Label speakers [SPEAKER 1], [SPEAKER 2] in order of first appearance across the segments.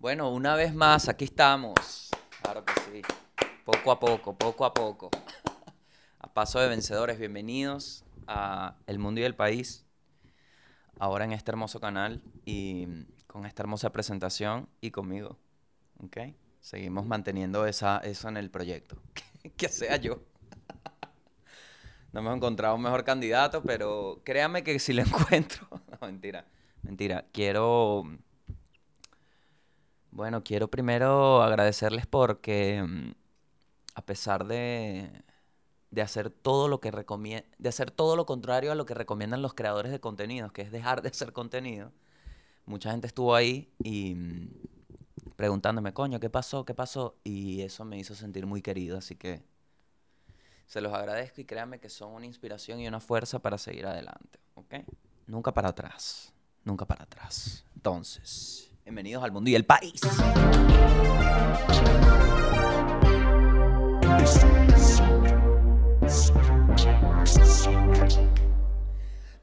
[SPEAKER 1] Bueno, una vez más, aquí estamos. Claro que sí. Poco a poco, poco a poco. A paso de vencedores, bienvenidos a El Mundo y el País. Ahora en este hermoso canal y con esta hermosa presentación y conmigo. ¿Ok? Seguimos manteniendo esa, eso en el proyecto. que sea yo. No hemos encontrado un mejor candidato, pero créame que si lo encuentro. No, mentira. Mentira. Quiero. Bueno, quiero primero agradecerles porque mm, a pesar de, de hacer todo lo que de hacer todo lo contrario a lo que recomiendan los creadores de contenidos, que es dejar de hacer contenido, mucha gente estuvo ahí y mm, preguntándome, coño, ¿qué pasó? ¿Qué pasó? Y eso me hizo sentir muy querido, así que se los agradezco y créanme que son una inspiración y una fuerza para seguir adelante, ¿ok? Nunca para atrás, nunca para atrás. Entonces, bienvenidos al mundo y el país.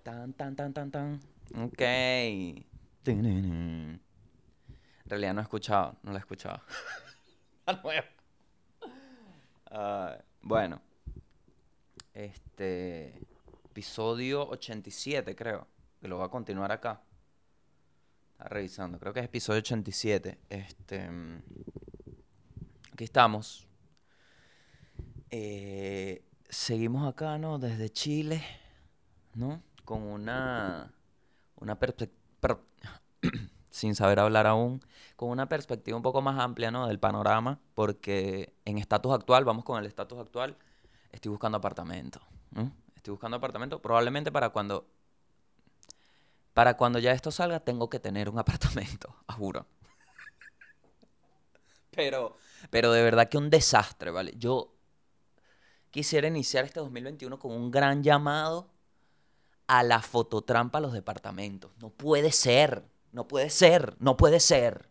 [SPEAKER 1] Tan, tan, tan, tan, tan. Ok. En realidad no he escuchado, no la he escuchado. Ah, bueno. Este. Episodio 87, creo. Que lo voy a continuar acá. Está revisando. Creo que es episodio 87. Este. mm, Aquí estamos. Eh, seguimos acá, ¿no? Desde Chile, ¿no? Con una. Una perspectiva. sin saber hablar aún, con una perspectiva un poco más amplia, ¿no? Del panorama, porque en estatus actual, vamos con el estatus actual, estoy buscando apartamento, ¿no? Estoy buscando apartamento, probablemente para cuando, para cuando ya esto salga, tengo que tener un apartamento, juro. Pero, pero de verdad que un desastre, ¿vale? Yo quisiera iniciar este 2021 con un gran llamado a la fototrampa a los departamentos. No puede ser, no puede ser, no puede ser,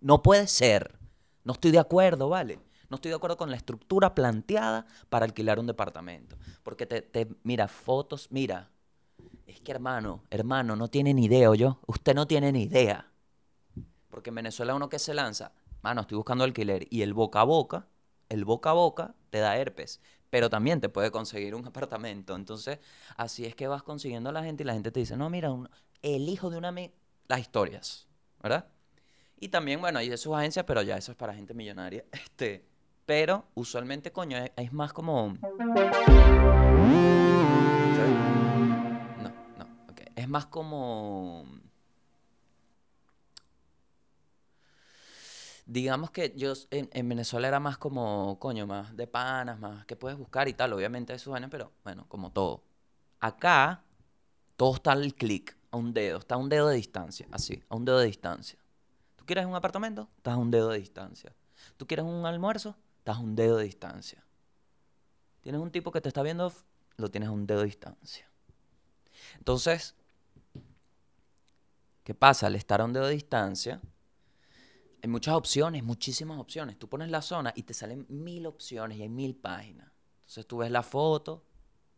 [SPEAKER 1] no puede ser. No estoy de acuerdo, ¿vale? No estoy de acuerdo con la estructura planteada para alquilar un departamento. Porque te, te mira, fotos, mira. Es que hermano, hermano, no tiene ni idea, yo. Usted no tiene ni idea. Porque en Venezuela uno que se lanza, mano, estoy buscando alquiler. Y el boca a boca, el boca a boca te da herpes. Pero también te puede conseguir un apartamento. Entonces, así es que vas consiguiendo a la gente y la gente te dice, no, mira, un- el hijo de una... ami-", Las historias, ¿verdad? Y también, bueno, hay de sus agencias, pero ya eso es para gente millonaria. Este, pero usualmente, coño, es, más como... Es más como... Digamos que yo en, en Venezuela era más como, coño, más de panas, más que puedes buscar y tal. Obviamente sus vainas, pero bueno, como todo. Acá todo está al clic, a un dedo, está a un dedo de distancia, así, a un dedo de distancia. ¿Tú quieres un apartamento? Estás a un dedo de distancia. ¿Tú quieres un almuerzo? Estás a un dedo de distancia. ¿Tienes un tipo que te está viendo? Lo tienes a un dedo de distancia. Entonces, ¿qué pasa? Al estar a un dedo de distancia, hay muchas opciones, muchísimas opciones. Tú pones la zona y te salen mil opciones y hay mil páginas. Entonces tú ves la foto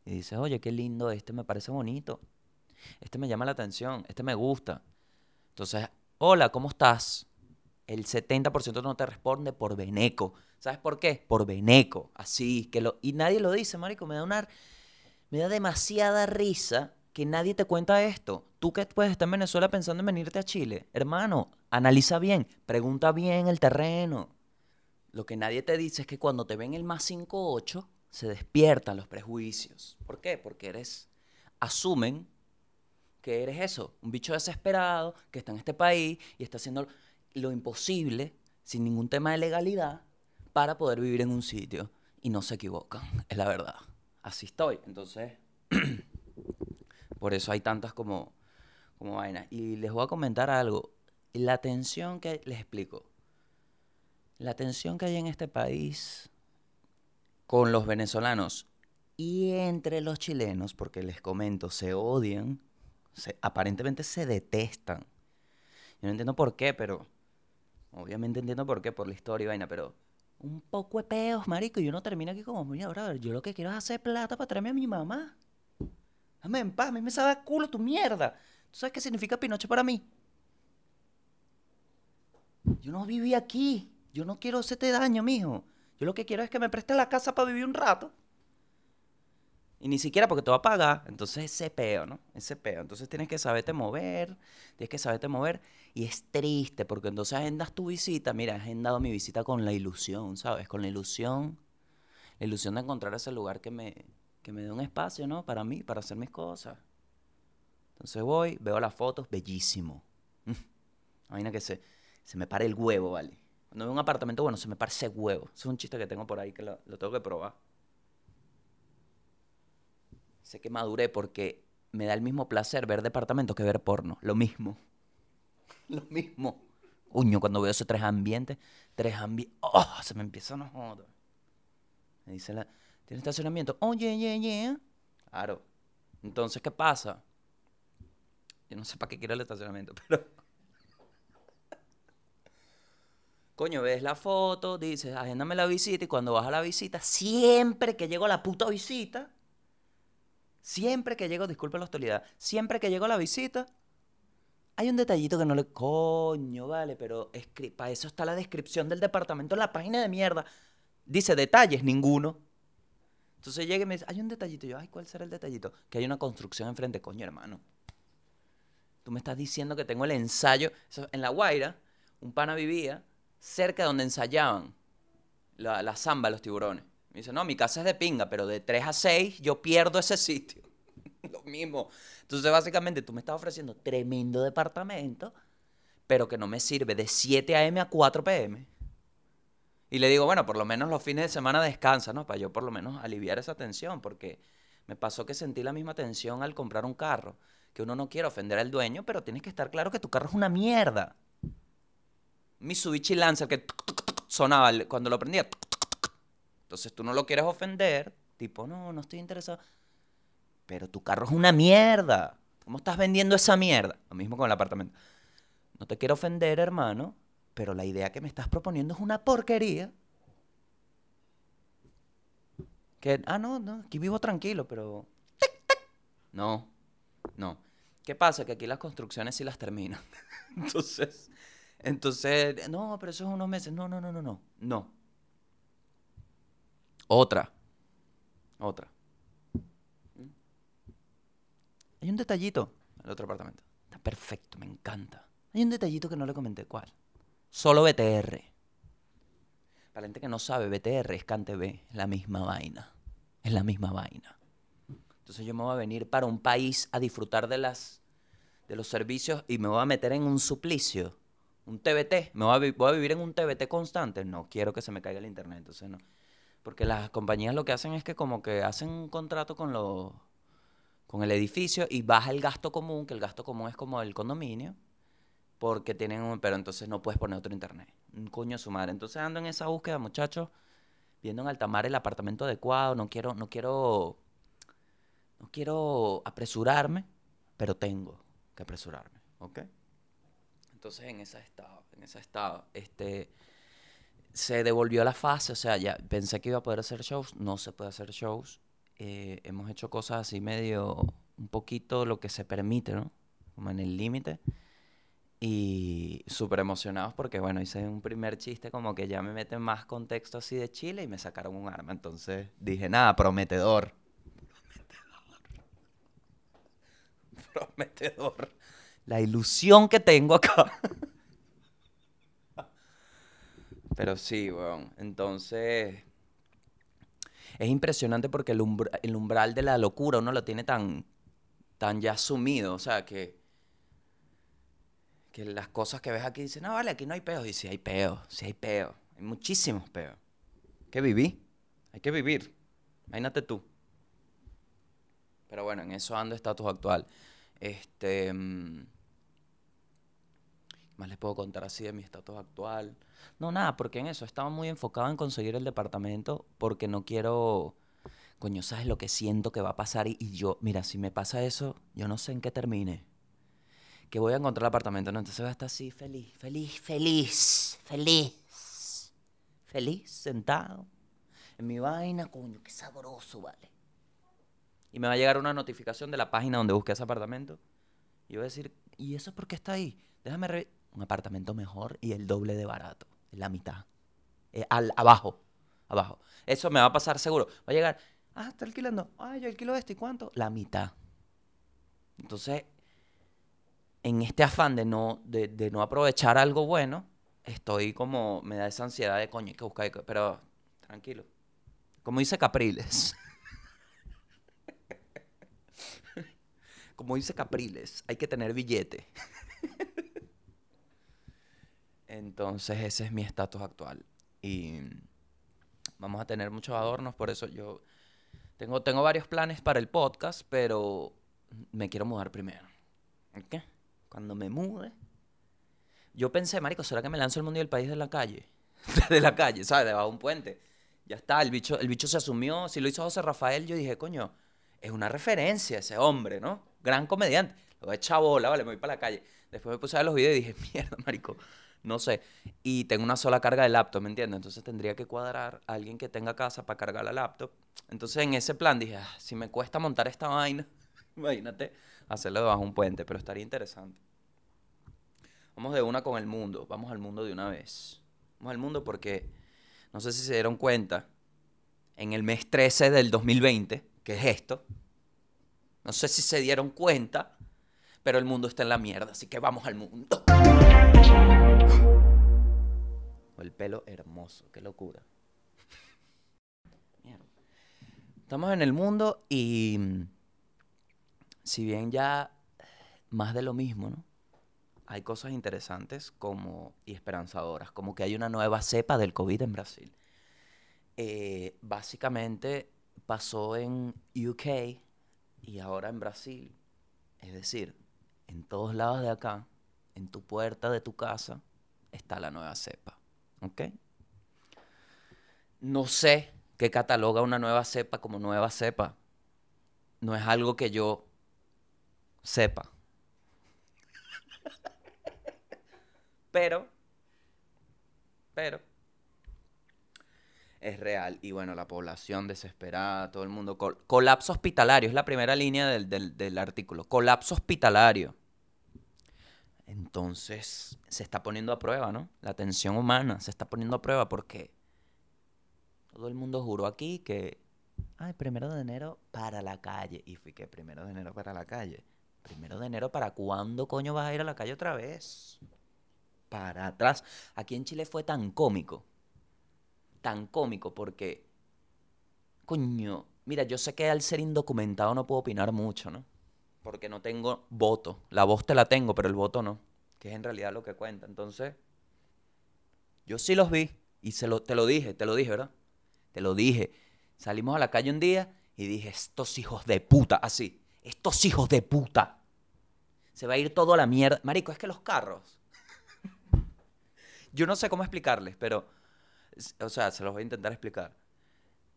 [SPEAKER 1] y dices, oye, qué lindo, este me parece bonito. Este me llama la atención, este me gusta. Entonces, hola, ¿cómo estás? El 70% no te responde por veneco. ¿Sabes por qué? Por veneco. Así, que lo... Y nadie lo dice, marico. Me da una... Me da demasiada risa que nadie te cuenta esto. Tú que puedes estar en Venezuela pensando en venirte a Chile. Hermano, analiza bien, pregunta bien el terreno. Lo que nadie te dice es que cuando te ven el más 5-8, se despiertan los prejuicios. ¿Por qué? Porque eres... Asumen que eres eso, un bicho desesperado que está en este país y está haciendo lo imposible, sin ningún tema de legalidad, para poder vivir en un sitio. Y no se equivocan, es la verdad. Así estoy. Entonces, por eso hay tantas como, como vainas. Y les voy a comentar algo. La tensión que les explico. La tensión que hay en este país con los venezolanos y entre los chilenos, porque les comento, se odian, se- aparentemente se detestan. Yo no entiendo por qué, pero obviamente entiendo por qué, por la historia y vaina, pero un poco de peos, marico, y uno termina aquí como, mira, brother, yo lo que quiero es hacer plata para traerme a mi mamá. Dame en paz, a mí me sabe a culo tu mierda. ¿Tú sabes qué significa Pinocho para mí? Yo no viví aquí. Yo no quiero hacerte daño, mijo. Yo lo que quiero es que me prestes la casa para vivir un rato. Y ni siquiera porque te va a pagar. Entonces ese peo, ¿no? Ese peo. Entonces tienes que saberte mover. Tienes que saberte mover. Y es triste porque entonces agendas tu visita. Mira, he agendado mi visita con la ilusión, ¿sabes? Con la ilusión. La ilusión de encontrar ese lugar que me, que me dé un espacio, ¿no? Para mí, para hacer mis cosas. Entonces voy, veo las fotos, bellísimo. Imagina que se, se me pare el huevo, ¿vale? Cuando veo un apartamento bueno, se me pare ese huevo. Ese es un chiste que tengo por ahí que lo, lo tengo que probar. Sé que maduré porque me da el mismo placer ver departamentos que ver porno. Lo mismo. Lo mismo. Uño, cuando veo esos tres ambientes, tres ambientes. ¡Oh! Se me empieza a joder. Me dice la. ¿Tiene estacionamiento? Oye, ye, ye. Claro. Entonces, ¿qué pasa? Yo no sé para qué quiero el estacionamiento, pero. Coño, ves la foto, dices, agéndame la visita y cuando vas a la visita, siempre que llego a la puta visita, siempre que llego, disculpe la hostilidad, siempre que llego a la visita, hay un detallito que no le... Coño, vale, pero para eso está la descripción del departamento en la página de mierda. Dice detalles, ninguno. Entonces llega y me dice, hay un detallito. Yo, ay, ¿cuál será el detallito? Que hay una construcción enfrente. Coño, hermano. Tú me estás diciendo que tengo el ensayo. En La Guaira, un pana vivía cerca de donde ensayaban la, la zamba los tiburones. Me dice, no, mi casa es de pinga, pero de 3 a 6 yo pierdo ese sitio. Lo mismo. Entonces, básicamente, tú me estás ofreciendo tremendo departamento, pero que no me sirve de 7 a.m. a 4 p.m. Y le digo, bueno, por lo menos los fines de semana descansa, ¿no? Para yo por lo menos aliviar esa tensión, porque me pasó que sentí la misma tensión al comprar un carro, que uno no quiere ofender al dueño, pero tienes que estar claro que tu carro es una mierda. Mitsubishi Lancer que sonaba cuando lo prendía. Entonces tú no lo quieres ofender, tipo, no, no estoy interesado. Pero tu carro es una mierda. ¿Cómo estás vendiendo esa mierda? Lo mismo con el apartamento. No te quiero ofender, hermano, pero la idea que me estás proponiendo es una porquería. Que, ah, no, no, aquí vivo tranquilo, pero... No, no. ¿Qué pasa? Que aquí las construcciones sí las terminan. Entonces, entonces, no, pero eso es unos meses. No, no, no, no, no. No. Otra. Otra. Hay un detallito en el otro apartamento. Está perfecto, me encanta. Hay un detallito que no le comenté. ¿Cuál? Solo BTR. Para la gente que no sabe, BTR es CanTV. Es la misma vaina. Es la misma vaina. Entonces yo me voy a venir para un país a disfrutar de las de los servicios y me voy a meter en un suplicio un TBT, me voy a, vivir en un TBT constante, no quiero que se me caiga el internet, entonces no. Porque las compañías lo que hacen es que como que hacen un contrato con con el edificio y baja el gasto común, que el gasto común es como el condominio, porque tienen un, pero entonces no puedes poner otro internet. Un coño su madre. Entonces ando en esa búsqueda, muchachos, viendo en altamar el apartamento adecuado, no quiero no quiero no quiero apresurarme, pero tengo que apresurarme, ¿ok? Entonces en ese estado, en ese estado, este, se devolvió la fase, o sea, ya pensé que iba a poder hacer shows, no se puede hacer shows. Eh, hemos hecho cosas así medio, un poquito lo que se permite, ¿no? Como en el límite. Y súper emocionados porque, bueno, hice un primer chiste como que ya me meten más contexto así de Chile y me sacaron un arma. Entonces dije, nada, prometedor. Prometedor. Prometedor la ilusión que tengo acá. Pero sí, weón. Entonces, es impresionante porque el, umbral de la locura uno lo tiene tan, tan ya asumido. O sea, que, que las cosas que ves aquí dicen, no, vale, aquí no hay peos. Y si hay peos, si hay peos. Hay muchísimos peos. Que viví. Hay que vivir. Imagínate tú. Pero bueno, en eso ando estatus actual. Este. Mm, más les puedo contar así de mi estatus actual. No, nada, porque en eso estaba muy enfocado en conseguir el departamento porque no quiero, coño, ¿sabes lo que siento que va a pasar? Y, yo, mira, si me pasa eso, yo no sé en qué termine. Que voy a encontrar el apartamento, ¿no? Entonces voy a estar así, feliz, feliz, feliz, feliz, feliz, sentado en mi vaina, coño, qué sabroso, vale. Y me va a llegar una notificación de la página donde busqué ese apartamento. Y voy a decir, ¿y eso por qué está ahí? Déjame un apartamento mejor y el doble de barato, la mitad. Eh, al, abajo, abajo. Eso me va a pasar seguro. Va a llegar, ah, está alquilando, ah, yo alquilo este, ¿y cuánto? La mitad. Entonces, en este afán de no, de, no aprovechar algo bueno, estoy como, me da esa ansiedad de coño, hay que buscar, pero tranquilo. Como dice Capriles. Como dice Capriles, hay que tener billete. Entonces ese es mi estatus actual. Y vamos a tener muchos adornos, por eso yo tengo, tengo varios planes para el podcast, pero me quiero mudar primero. ¿Ok? Cuando me mude, yo pensé, marico, ¿será que me lanzo el mundo y el país de la calle? de la calle, ¿sabes? Debajo de un puente. Ya está, el bicho, el bicho se asumió. Si lo hizo José Rafael, yo dije, coño, es una referencia ese hombre, ¿no? Gran comediante. Lo he echado bola, vale, me voy para la calle. Después me puse a ver los videos y dije, mierda, marico, no sé. Y tengo una sola carga de laptop, ¿me entiendes? Entonces tendría que cuadrar a alguien que tenga casa para cargar la laptop. Entonces en ese plan dije, ah, si me cuesta montar esta vaina, imagínate hacerlo debajo de un puente, pero estaría interesante. Vamos de una con el mundo, vamos al mundo de una vez. Vamos al mundo porque, no sé si se dieron cuenta, en el mes 13 del 2020, que es esto, no sé si se dieron cuenta, pero el mundo está en la mierda, así que vamos al mundo. El pelo hermoso, qué locura. Estamos en el mundo y si bien ya más de lo mismo, ¿no? Hay cosas interesantes como, y esperanzadoras, como que hay una nueva cepa del COVID en Brasil. Eh, básicamente pasó en UK y ahora en Brasil. Es decir, en todos lados de acá, en tu puerta de tu casa, está la nueva cepa. ¿Ok? No sé qué cataloga una nueva cepa como nueva cepa. No es algo que yo sepa. Pero, pero, es real. Y bueno, la población desesperada, todo el mundo. colapso hospitalario, es la primera línea del, artículo. Colapso hospitalario. Entonces, se está poniendo a prueba, ¿no? La atención humana se está poniendo a prueba porque todo el mundo juró aquí que, ay, primero de enero para la calle. Y fui que primero de enero para la calle. Primero de enero para cuándo coño vas a ir a la calle otra vez? Para atrás. Aquí en Chile fue tan cómico. Tan cómico porque, coño, mira, yo sé que al ser indocumentado no puedo opinar mucho, ¿no? Porque no tengo voto. La voz te la tengo, pero el voto no. Que es en realidad lo que cuenta. Entonces, yo sí los vi. Y se lo, te lo dije, te lo dije, ¿verdad? Te lo dije. Salimos a la calle un día y dije, estos hijos de puta, así, estos hijos de puta. Se va a ir todo a la mierda. Marico, es que los carros yo no sé cómo explicarles, pero, o sea, se los voy a intentar explicar.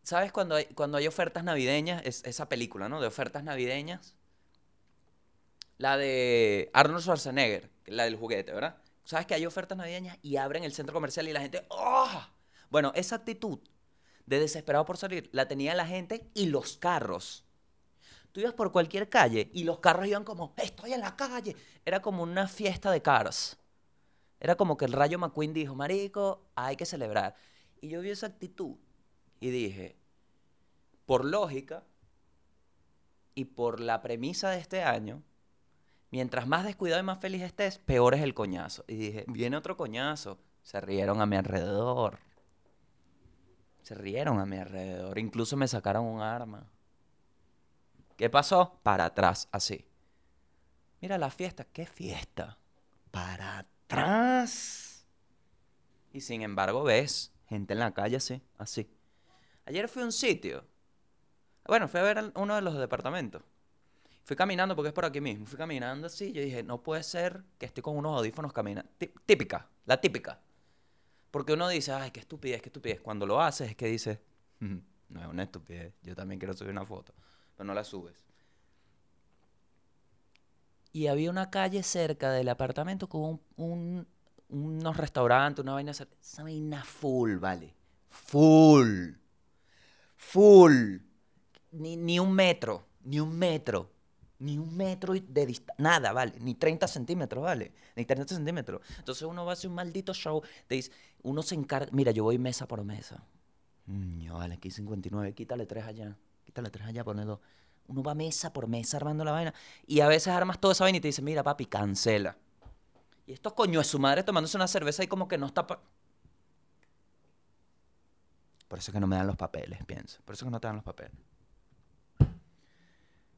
[SPEAKER 1] ¿Sabes cuando hay, cuando hay ofertas navideñas? Es, esa película, ¿no? De ofertas navideñas. La de Arnold Schwarzenegger, la del juguete, ¿verdad? ¿Sabes que hay ofertas navideñas y abren el centro comercial y la gente, ¡oh! Bueno, esa actitud de desesperado por salir la tenía la gente y los carros. Tú ibas por cualquier calle y los carros iban como, estoy en la calle. Era como una fiesta de cars. Era como que el Rayo McQueen dijo, Marico, hay que celebrar. Y yo vi esa actitud y dije, por lógica y por la premisa de este año, mientras más descuidado y más feliz estés, peor es el coñazo. Y dije, viene otro coñazo. Se rieron a mi alrededor. Se rieron a mi alrededor. Incluso me sacaron un arma. ¿Qué pasó? Para atrás, así. Mira la fiesta. ¿Qué fiesta? Para atrás atrás. Y sin embargo ves gente en la calle así, así. Ayer fui a un sitio. Bueno, fui a ver uno de los departamentos. Fui caminando porque es por aquí mismo. Fui caminando así. Yo dije, no puede ser que estoy con unos audífonos caminando. Típica, la típica. Porque uno dice, ay, qué estupidez, qué estupidez. Cuando lo haces es que dices, no es una estupidez. Yo también quiero subir una foto. Pero no la subes y había una calle cerca del apartamento con unos restaurantes, una vaina. Esa vaina full, vale. Full. Full. Ni, ni un metro, ni un metro. Ni un metro de distancia. Nada, ¿vale? Ni 30 centímetros, ¿vale? Ni 30 centímetros. Entonces uno va a hacer un maldito show. Te dice, uno se encarga. Mira, yo voy mesa por mesa. Mm, vale, aquí 59. Quítale tres allá. Quítale tres allá, pone dos. Uno va mesa por mesa armando la vaina. Y a veces armas toda esa vaina y te dice, mira, papi, cancela. Y esto coño es su madre tomándose una cerveza y como que no está. Por eso es que no me dan los papeles, pienso. Por eso es que no te dan los papeles.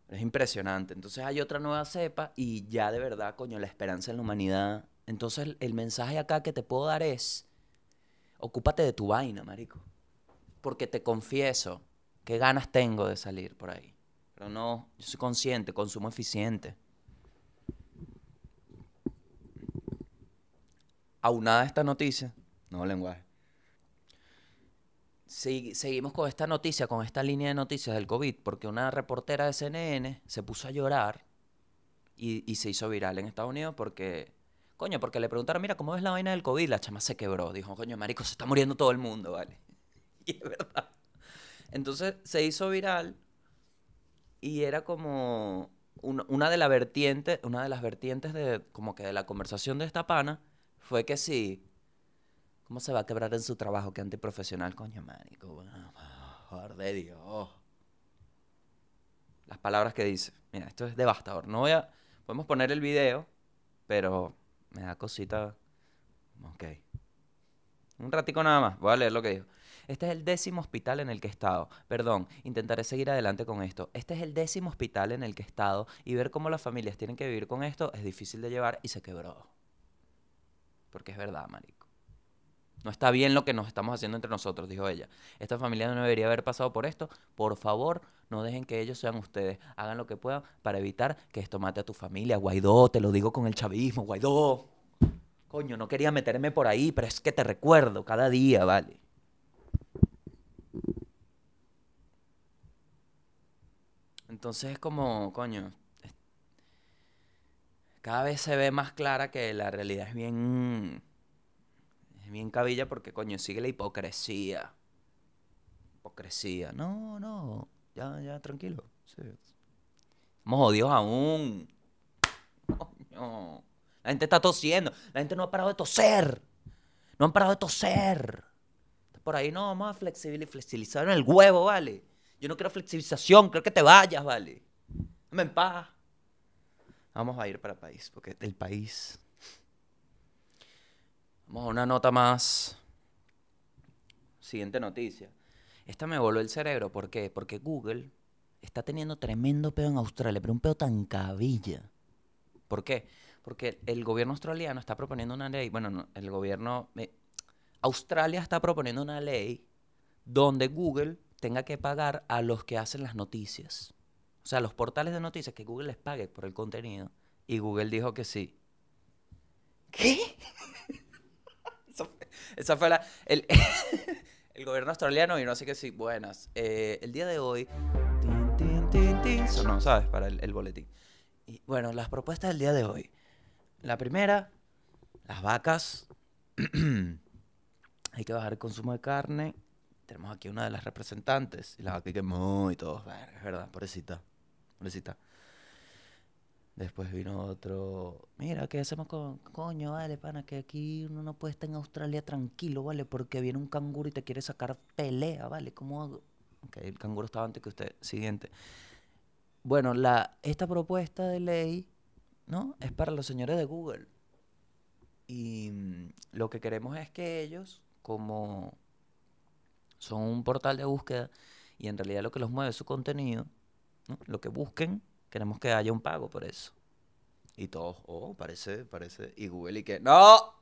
[SPEAKER 1] Es impresionante. Entonces hay otra nueva cepa y ya de verdad, coño, la esperanza en la humanidad. Entonces el mensaje acá que te puedo dar es, ocúpate de tu vaina, marico. Porque te confieso, qué ganas tengo de salir por ahí. Pero no, yo soy consciente, consumo eficiente. Aunada esta noticia, no lenguaje seguimos con esta noticia, con esta línea de noticias del COVID, porque una reportera de CNN se puso a llorar y, se hizo viral en Estados Unidos porque, coño, porque le preguntaron, mira, ¿cómo ves la vaina del COVID? La chama se quebró. Dijo, coño, marico, se está muriendo todo el mundo, ¿vale? Y es verdad. Entonces se hizo viral y era como una de las vertientes, una de las vertientes de, como que de la conversación de esta pana fue que sí, ¿Cómo se va a quebrar en su trabajo? Que antiprofesional, coño, marico. Por de Dios. Las palabras que dice. Mira, esto es devastador. No voy a... Podemos poner el video, pero me da cosita... Ok. Un ratico nada más. Voy a leer lo que dijo. Este es el décimo hospital en el que he estado. Perdón, intentaré seguir adelante con esto. Este es el décimo hospital en el que he estado y ver cómo las familias tienen que vivir con esto es difícil de llevar y se quebró. Porque es verdad, marico. No está bien lo que nos estamos haciendo entre nosotros, dijo ella. Esta familia no debería haber pasado por esto. Por favor, no dejen que ellos sean ustedes. Hagan lo que puedan para evitar que esto mate a tu familia. Guaidó, te lo digo con el chavismo, Guaidó. Coño, no quería meterme por ahí, pero es que te recuerdo cada día, ¿vale? Entonces es como, coño, cada vez se ve más clara que la realidad es bien bien cabilla porque, coño, sigue la hipocresía. Hipocresía. No, no. Ya, ya, tranquilo. Sí. Somos odios aún. Coño. La gente está tosiendo. La gente no ha parado de toser. No han parado de toser. Por ahí no, vamos a flexibilizar en el huevo, ¿vale? Yo no quiero flexibilización, creo que te vayas, ¿vale? Dame en paz. Vamos a ir para el país, porque el país Vamos a una nota más. Siguiente noticia. Esta me voló el cerebro. ¿Por qué? Porque Google está teniendo tremendo pedo en Australia, pero un pedo tan cabilla. ¿Por qué? Porque el gobierno australiano está proponiendo una ley. Bueno, el gobierno. Australia está proponiendo una ley donde Google tenga que pagar a los que hacen las noticias. O sea, los portales de noticias que Google les pague por el contenido. Y Google dijo que sí. ¿Qué? Esa fue la. El, el gobierno australiano y no sé qué sí. Buenas. Eh, el día de hoy. no, ¿sabes? Para el, boletín. Y bueno, las propuestas del día de hoy. La primera, las vacas. Hay que bajar el consumo de carne. Tenemos aquí una de las representantes. Y la vaca que muy todo. Es verdad, pobrecita. Pobrecita. Después vino otro, mira, ¿qué hacemos con, coño, vale, pana, que aquí uno no puede estar en Australia tranquilo, vale, porque viene un canguro y te quiere sacar pelea, vale, ¿cómo hago? Ok, el canguro estaba antes que usted. Siguiente. Bueno, la, esta propuesta de ley, ¿no? Es para los señores de Google. Y mm, lo que queremos es que ellos, como son un portal de búsqueda y en realidad lo que los mueve es su contenido, lo que busquen queremos que haya un pago por eso. Y todos, oh, parece, parece. Y Google y que, no.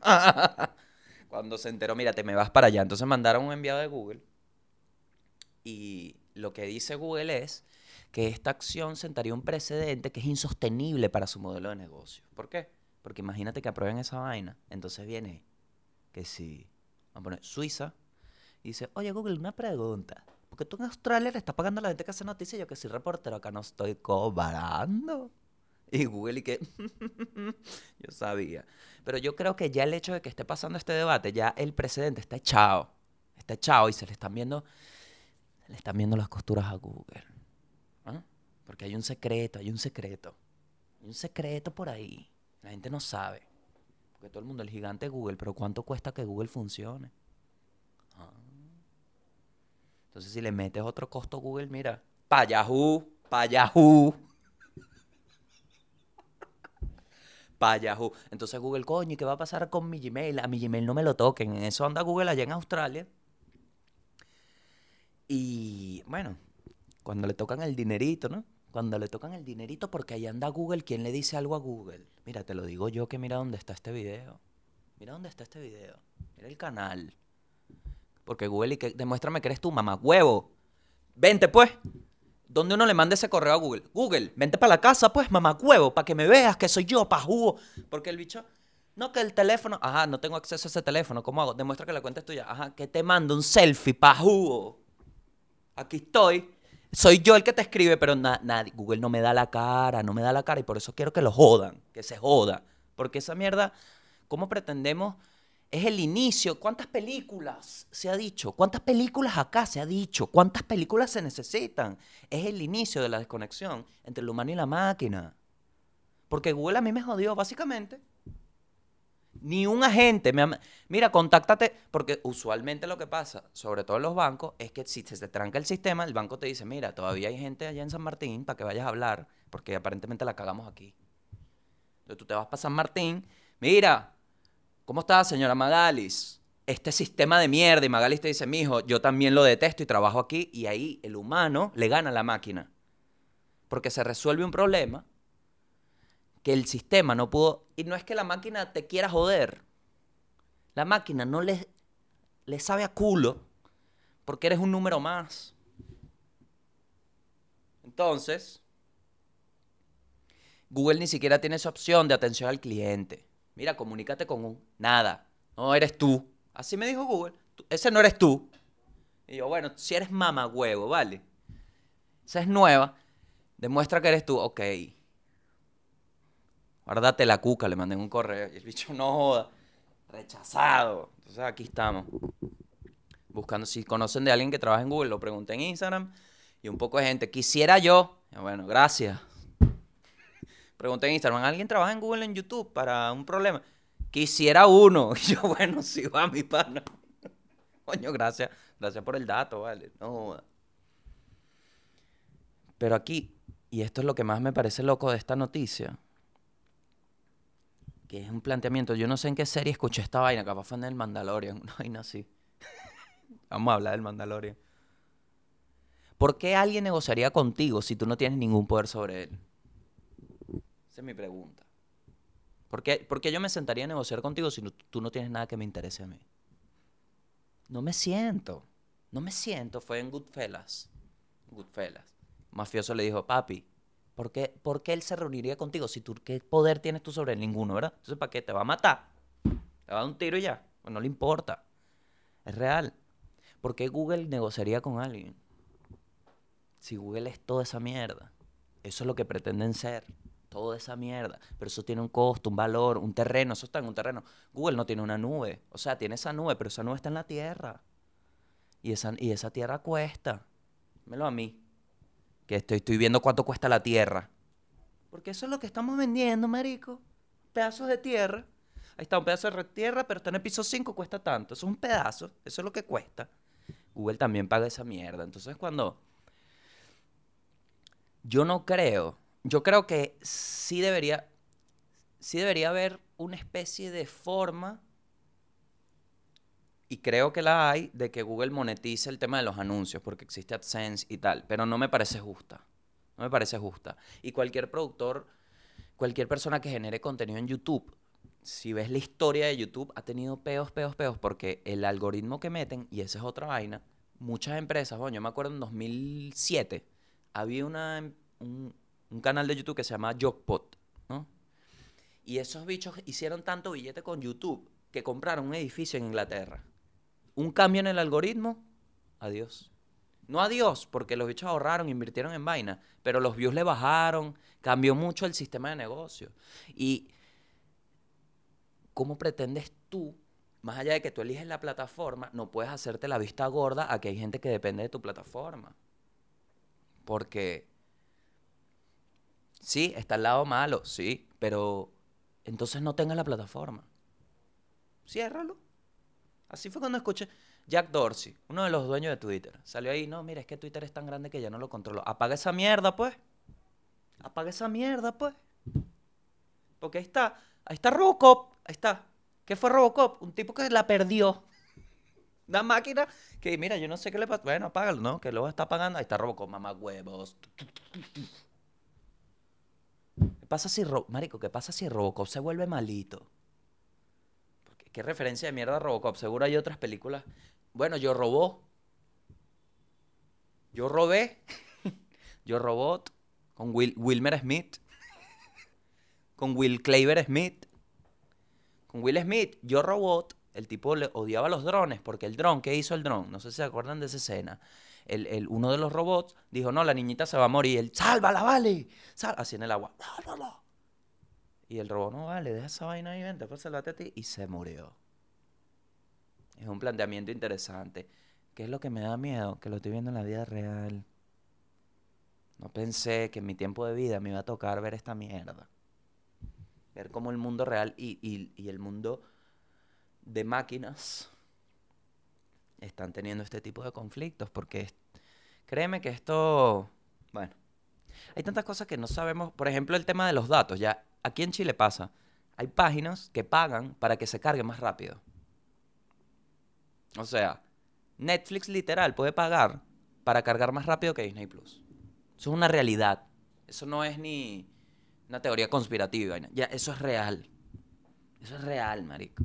[SPEAKER 1] Cuando se enteró, mira, te me vas para allá. Entonces mandaron un enviado de Google. Y lo que dice Google es que esta acción sentaría un precedente que es insostenible para su modelo de negocio. ¿Por qué? Porque imagínate que aprueben esa vaina. Entonces viene que si, vamos a poner Suiza, dice, oye Google, una pregunta. Porque tú en Australia le estás pagando a la gente que hace noticias yo que soy reportero acá no estoy cobrando. Y Google y que yo sabía. Pero yo creo que ya el hecho de que esté pasando este debate, ya el precedente está echado. Está echado y se le están viendo, le están viendo las costuras a Google. ¿Ah? Porque hay un secreto, hay un secreto. Hay un secreto por ahí. La gente no sabe. Porque todo el mundo, el gigante Google, pero ¿cuánto cuesta que Google funcione? Ah. Entonces, si le metes otro costo a Google, mira, pa Yahoo, pa. Entonces Google, coño, ¿y qué va a pasar con mi Gmail? A mi Gmail no me lo toquen. En eso anda Google allá en Australia. Y bueno, cuando le tocan el dinerito, ¿no? Cuando le tocan el dinerito, porque ahí anda Google, ¿quién le dice algo a Google? Mira, te lo digo yo que mira dónde está este video. Mira dónde está este video. Mira el canal. Porque Google, y que, demuéstrame que eres tú, mamá huevo. Vente pues. ¿Dónde uno le manda ese correo a Google? Google, vente para la casa pues, mamá huevo, para que me veas que soy yo, pa' jugo. Porque el bicho, no que el teléfono, ajá, no tengo acceso a ese teléfono, ¿cómo hago? Demuestra que la cuenta es tuya. Ajá, que te mando un selfie, pa' jugo. Aquí estoy. Soy yo el que te escribe, pero nadie, Google no me da la cara, no me da la cara y por eso quiero que lo jodan, que se joda. Porque esa mierda, ¿cómo pretendemos? Es el inicio. ¿Cuántas películas se ha dicho? ¿Cuántas películas acá se ha dicho? ¿Cuántas películas se necesitan? Es el inicio de la desconexión entre el humano y la máquina. Porque Google a mí me jodió, básicamente. Ni un agente me Mira, contáctate, porque usualmente lo que pasa, sobre todo en los bancos, es que si se te tranca el sistema, el banco te dice, mira, todavía hay gente allá en San Martín para que vayas a hablar, porque aparentemente la cagamos aquí. Entonces tú te vas para San Martín, mira, ¿cómo está, señora Magalis? Este sistema de mierda, y Magalis te dice, mijo, yo también lo detesto y trabajo aquí, y ahí el humano le gana a la máquina. Porque se resuelve un problema que el sistema no pudo... Y no es que la máquina te quiera joder. La máquina no le, le sabe a culo porque eres un número más. Entonces, Google ni siquiera tiene esa opción de atención al cliente. Mira, comunícate con un... Nada. No eres tú. Así me dijo Google. Ese no eres tú. Y yo, bueno, si eres mama huevo, ¿vale? Esa es nueva. Demuestra que eres tú. Ok. Guárdate la cuca, le mandé un correo. Y el bicho no joda. Rechazado. Entonces aquí estamos. Buscando si conocen de alguien que trabaja en Google, lo pregunté en Instagram. Y un poco de gente, quisiera yo. bueno, gracias. Pregunté en Instagram, ¿alguien trabaja en Google en YouTube para un problema? Quisiera uno. Y yo, bueno, sí va mi pana. Coño, gracias. Gracias por el dato, vale. No. Pero aquí, y esto es lo que más me parece loco de esta noticia, que es un planteamiento. Yo no sé en qué serie escuché esta vaina, capaz fue en el Mandalorian, una vaina así. Vamos a hablar del Mandalorian. ¿Por qué alguien negociaría contigo si tú no tienes ningún poder sobre él? Esa es mi pregunta. ¿Por qué, yo me sentaría a negociar contigo si tú no tienes nada que me interese a mí? No me siento. No me siento. Fue en Goodfellas. Goodfellas. Mafioso le dijo, papi, ¿Por qué, él se reuniría contigo si tú, qué poder tienes tú sobre él? Ninguno, ¿verdad? Entonces, ¿para qué? ¿Te va a matar? ¿Te va a dar un tiro y ya? Pues no le importa. Es real. ¿Por qué Google negociaría con alguien? Si Google es toda esa mierda. Eso es lo que pretenden ser. Toda esa mierda. Pero eso tiene un costo, un valor, un terreno. Eso está en un terreno. Google no tiene una nube. O sea, tiene esa nube, pero esa nube está en la tierra. Y esa, y esa tierra cuesta. Dímelo a mí que estoy, estoy viendo cuánto cuesta la tierra. Porque eso es lo que estamos vendiendo, marico. Pedazos de tierra. Ahí está un pedazo de tierra, pero está en el piso 5, cuesta tanto. Eso es un pedazo, eso es lo que cuesta. Google también paga esa mierda. Entonces cuando... Yo no creo, yo creo que sí debería, sí debería haber una especie de forma y creo que la hay de que Google monetice el tema de los anuncios, porque existe AdSense y tal, pero no me parece justa. No me parece justa. Y cualquier productor, cualquier persona que genere contenido en YouTube, si ves la historia de YouTube, ha tenido peos, peos, peos, porque el algoritmo que meten, y esa es otra vaina, muchas empresas, bueno, yo me acuerdo en 2007, había una, un, un canal de YouTube que se llama Jogpot, ¿no? Y esos bichos hicieron tanto billete con YouTube que compraron un edificio en Inglaterra un cambio en el algoritmo, adiós. No adiós, porque los bichos ahorraron, invirtieron en vaina, pero los views le bajaron, cambió mucho el sistema de negocio. Y ¿cómo pretendes tú, más allá de que tú eliges la plataforma, no puedes hacerte la vista gorda a que hay gente que depende de tu plataforma? Porque Sí, está al lado malo, sí, pero entonces no tengas la plataforma. Ciérralo. Así fue cuando escuché Jack Dorsey, uno de los dueños de Twitter. Salió ahí, no, mira, es que Twitter es tan grande que ya no lo controlo. Apaga esa mierda, pues. Apaga esa mierda, pues. Porque ahí está, ahí está Robocop, ahí está. ¿Qué fue Robocop? Un tipo que la perdió. Una máquina que, mira, yo no sé qué le pasa. Bueno, apágalo, ¿no? Que luego está apagando. Ahí está Robocop, mamá huevos. ¿Qué pasa si, marico, qué pasa si Robocop se vuelve malito? Porque, ¿Qué referencia de mierda a Robocop? Seguro hay otras películas. Bueno, yo robó. Yo robé. yo robot. Con Will, Wilmer Smith. Con Will Claver Smith. Con Will Smith, yo robot. El tipo le odiaba los drones porque el dron, ¿qué hizo el dron? No sé si se acuerdan de esa escena. El, el- uno de los robots dijo, no, la niñita se va a morir. Él, sálvala, vale. Sal así en el agua. "Sálvala". Y el robot, no, vale, deja esa vaina ahí, vente, pues a ti. Y se murió. Es un planteamiento interesante. ¿Qué es lo que me da miedo? Que lo estoy viendo en la vida real. No pensé que en mi tiempo de vida me iba a tocar ver esta mierda. Ver cómo el mundo real y, y- y el mundo de máquinas están teniendo este tipo de conflictos. Porque créeme que esto, bueno, hay tantas cosas que no sabemos. Por ejemplo, el tema de los datos. Ya aquí en Chile pasa. Hay páginas que pagan para que se cargue más rápido. O sea, Netflix literal puede pagar para cargar más rápido que Disney Plus. Eso es una realidad. Eso no es ni una teoría conspirativa. Ya, eso es real. Eso es real, marico.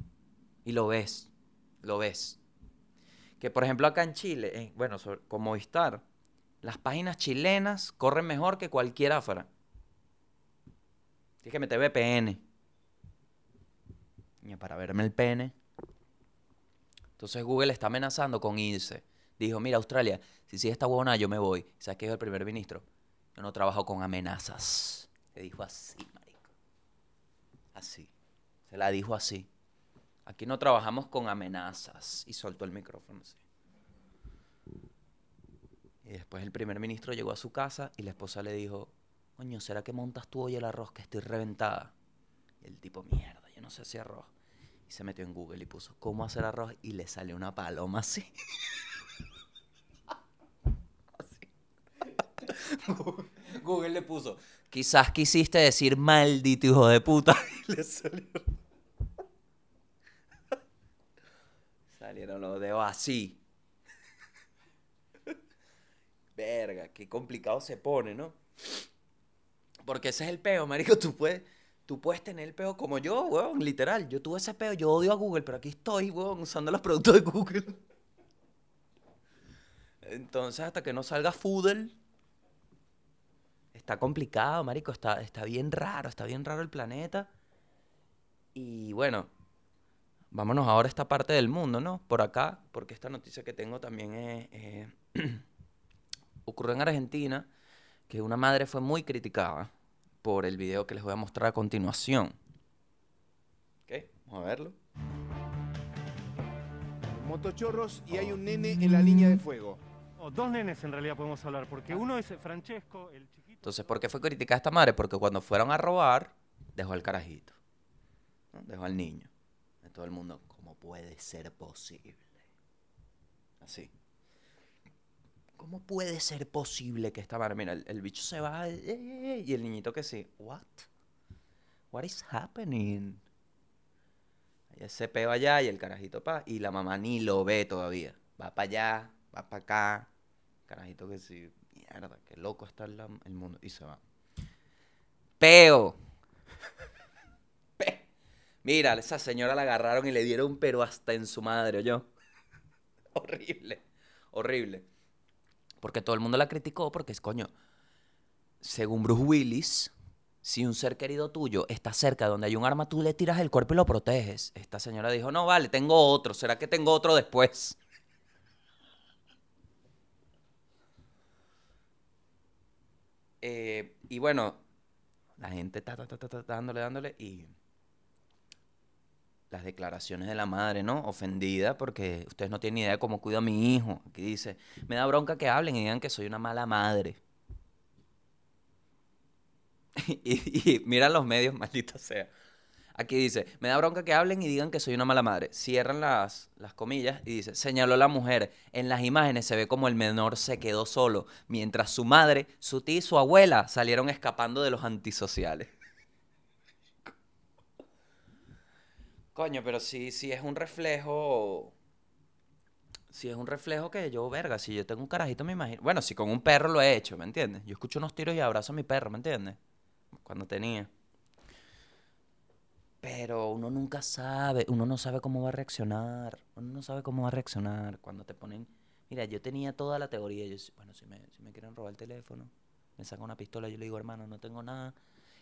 [SPEAKER 1] Y lo ves. Lo ves. Que por ejemplo acá en Chile, bueno, sobre- con Movistar, las páginas chilenas corren mejor que cualquiera afuera. Tienes que meter VPN. Y para verme el pene. Entonces Google está amenazando con irse. Dijo, mira, Australia, si sigue esta huevona, yo me voy. ¿Sabes qué dijo el primer ministro? Yo no trabajo con amenazas. Se dijo así, marico. Así. Se la dijo así. Aquí no trabajamos con amenazas. Y soltó el micrófono. Y después el primer ministro llegó a su casa y la esposa le dijo, coño, ¿será que montas tú hoy el arroz que estoy reventada? Y el tipo, mierda, yo no sé hacer arroz. Y se metió en Google y puso cómo hacer arroz y le salió una paloma así. Así. Google le puso, quizás quisiste decir maldito hijo de puta. Y le salió. Salieron los dedos así. Verga, qué complicado se pone, ¿no? Porque ese es el peo, marico. Tú puedes, tú puedes tener el peo como yo, weón, literal. Yo tuve ese peo, yo odio a Google, pero aquí estoy, weón, usando los productos de Google. Entonces, hasta que no salga Foodle, está complicado, marico. Está, está bien raro, está bien raro el planeta. Y bueno, vámonos ahora a esta parte del mundo, ¿no? Por acá, porque esta noticia que tengo también es... eh, ocurrió en Argentina que una madre fue muy criticada por el video que les voy a mostrar a continuación. ¿Ok? Vamos a verlo.
[SPEAKER 2] Motochorros y hay un nene en la línea de fuego.
[SPEAKER 3] O dos nenes en realidad podemos hablar, porque uno es Francesco, el chiquito.
[SPEAKER 1] Entonces, ¿por qué fue criticada esta madre? Porque cuando fueron a robar, dejó al carajito. ¿no? Dejó al niño. Todo el mundo, ¿cómo puede ser posible? Así. ¿Cómo puede ser posible que esta madre, mira, el, bicho se va eh, eh, eh, y el niñito que sí, what? What is happening? Hay ese peo allá y el carajito pa, y la mamá ni lo ve todavía. Va para allá, va para acá. Carajito que sí, mierda, qué loco está el mundo. Y se va. Peo. Mira, esa señora la agarraron y le dieron pero hasta en su madre, yo. horrible, horrible. Porque todo el mundo la criticó porque es coño. Según Bruce Willis, si un ser querido tuyo está cerca de donde hay un arma, tú le tiras el cuerpo y lo proteges. Esta señora dijo, no, vale, tengo otro. ¿Será que tengo otro después? Eh, y bueno, la gente ta, dándole, dándole y las declaraciones de la madre, ¿no? Ofendida porque ustedes no tienen idea de cómo cuido a mi hijo. Aquí dice, me da bronca que hablen y digan que soy una mala madre. y, y mira los medios, maldita sea. Aquí dice, me da bronca que hablen y digan que soy una mala madre. Cierran las, las comillas y dice, señaló la mujer. En las imágenes se ve como el menor se quedó solo, mientras su madre, su tía y su abuela salieron escapando de los antisociales. Coño, pero sí, sí es un reflejo. Si es un reflejo que yo, verga, si yo tengo un carajito, me imagino. Bueno, si con un perro lo he hecho, ¿me entiendes? Yo escucho unos tiros y abrazo a mi perro, ¿me entiendes? Cuando tenía. Pero uno nunca sabe, uno no sabe cómo va a reaccionar. Uno no sabe cómo va a reaccionar cuando te ponen. Mira, yo tenía toda la teoría. Yo, bueno, si me, si me quieren robar el teléfono, me sacan una pistola, yo le digo, hermano, no tengo nada.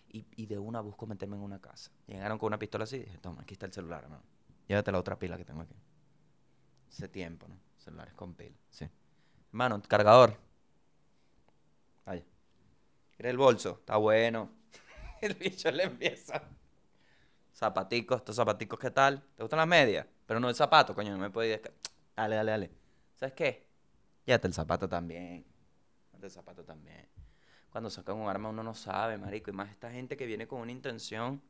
[SPEAKER 1] Y, de una busco meterme en una casa. Llegaron con una pistola así y dije, toma, aquí está el celular, hermano. Llévate la otra pila que tengo aquí. Hace tiempo, ¿no? Celulares con pila, sí. Hermano, cargador. Vaya. Mira el bolso, está bueno. el bicho le empieza. Zapaticos, estos zapaticos, ¿qué tal? ¿Te gustan las medias? Pero no el zapato, coño, no me puedo ir. Dale, dale, dale. ¿Sabes qué? Llévate el zapato también. Llévate el zapato también. Cuando sacan un arma uno no sabe, marico. Y más esta gente que viene con una intención.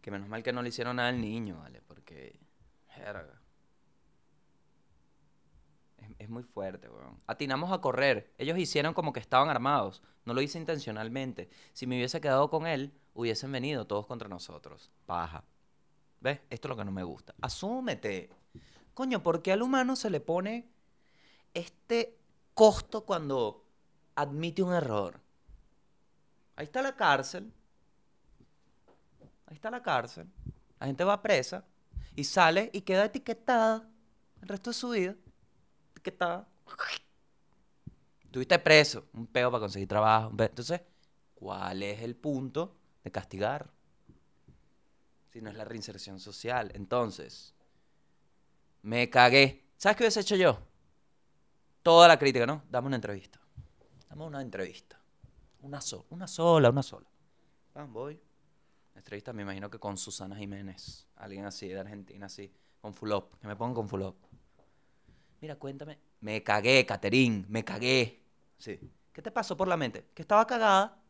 [SPEAKER 1] Que menos mal que no le hicieron nada al niño, ¿vale? Porque. Jerga. Es, es muy fuerte, weón. Atinamos a correr. Ellos hicieron como que estaban armados. No lo hice intencionalmente. Si me hubiese quedado con él, hubiesen venido todos contra nosotros. Paja. ¿Ves? Esto es lo que no me gusta. Asúmete. Coño, ¿por qué al humano se le pone este costo cuando admite un error? Ahí está la cárcel. Ahí está la cárcel. La gente va presa y sale y queda etiquetada el resto de su vida. Etiquetada. Tuviste preso, un peo para conseguir trabajo. Entonces, ¿cuál es el punto de castigar? Si no es la reinserción social. Entonces, me cagué. ¿Sabes qué hubiese hecho yo? Toda la crítica, ¿no? Dame una entrevista. Dame una entrevista. Una sola, una sola, una sola. Van, voy. Entrevista, me imagino que con Susana Jiménez. Alguien así, de Argentina, así. Con Fulop. Que me pongan con Fulop. Mira, cuéntame. Me cagué, Caterín. Me cagué. Sí. ¿Qué te pasó por la mente? Que estaba cagada.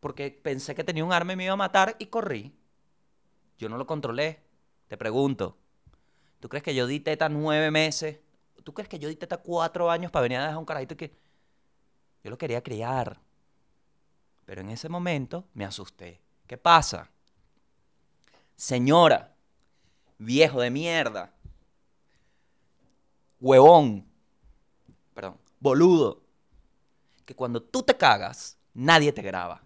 [SPEAKER 1] Porque pensé que tenía un arma y me iba a matar y corrí. Yo no lo controlé. Te pregunto. ¿Tú crees que yo di teta nueve meses? ¿Tú crees que yo di teta cuatro años para venir a dejar un carajito que... Yo lo quería criar. Pero en ese momento me asusté. ¿Qué pasa? Señora, viejo de mierda, huevón, perdón, boludo, que cuando tú te cagas, nadie te graba.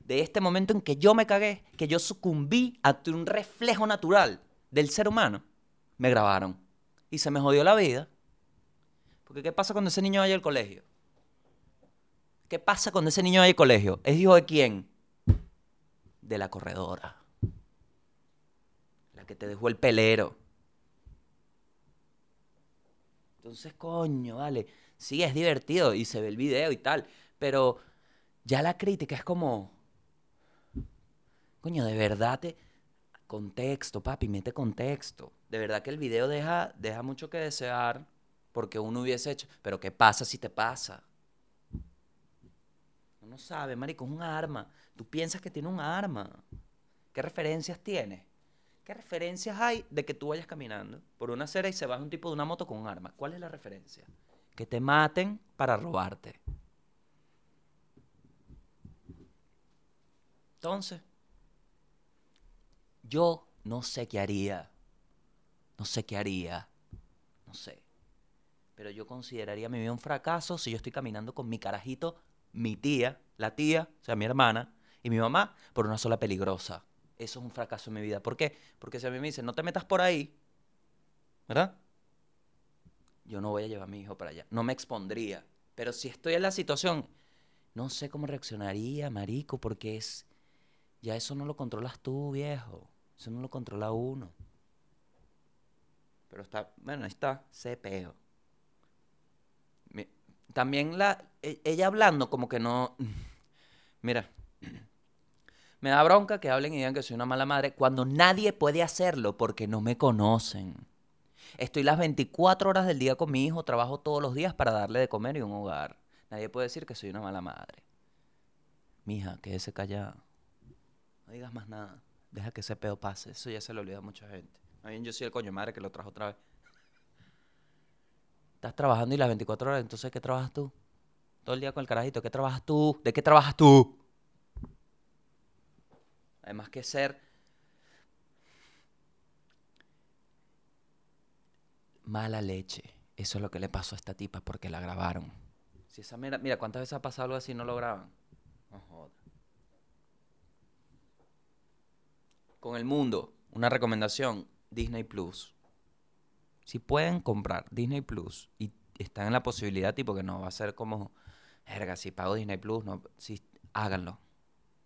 [SPEAKER 1] De este momento en que yo me cagué, que yo sucumbí ante un reflejo natural del ser humano, me grabaron. Y se me jodió la vida. Porque ¿qué pasa cuando ese niño vaya al colegio? ¿Qué pasa cuando ese niño vaya al colegio? ¿Es hijo de quién? De la corredora. La que te dejó el pelero. Entonces, coño, vale. Sí, es divertido y se ve el video y tal. Pero ya la crítica es como. Coño, de verdad te. Contexto, papi, mete contexto. De verdad que el video deja, deja mucho que desear porque uno hubiese hecho. Pero ¿qué pasa si te pasa? Uno no sabe, marico, es un arma. Tú piensas que tiene un arma. ¿Qué referencias tiene? ¿Qué referencias hay de que tú vayas caminando por una acera y se baja un tipo de una moto con un arma? ¿Cuál es la referencia? Que te maten para robarte. Entonces, yo no sé qué haría. No sé qué haría. No sé. Pero yo consideraría mi vida un fracaso si yo estoy caminando con mi carajito, mi tía, la tía, o sea, mi hermana, y mi mamá por una sola peligrosa. Eso es un fracaso en mi vida. ¿Por qué? Porque si a mí me dicen, no te metas por ahí, ¿verdad? Yo no voy a llevar a mi hijo para allá. No me expondría. Pero si estoy en la situación, no sé cómo reaccionaría, marico, porque es... Ya eso no lo controlas tú, viejo. Eso no lo controla uno. Pero está, bueno, ahí está, sé peo. También la, e- ella hablando como que no... Mira, me da bronca que hablen y digan que soy una mala madre cuando nadie puede hacerlo porque no me conocen. Estoy las 24 horas del día con mi hijo, trabajo todos los días para darle de comer y un hogar. Nadie puede decir que soy una mala madre. mija, quédese callada. No digas más nada. Deja que ese pedo pase. Eso ya se le olvida a mucha gente. Más bien yo soy el coño madre que lo trajo otra vez. Estás trabajando y las 24 horas, entonces ¿qué trabajas tú? Todo el día con el carajito, ¿qué trabajas tú? ¿De qué trabajas tú? Además que ser mala leche. Eso es lo que le pasó a esta tipa porque la grabaron. Si esa mira, mira, ¿cuántas veces ha pasado algo así y no lo graban? Con el mundo, una recomendación, Disney Plus. Si pueden comprar Disney Plus y están en la posibilidad, tipo que no va a ser como, verga, si pago Disney Plus, no, sí, háganlo.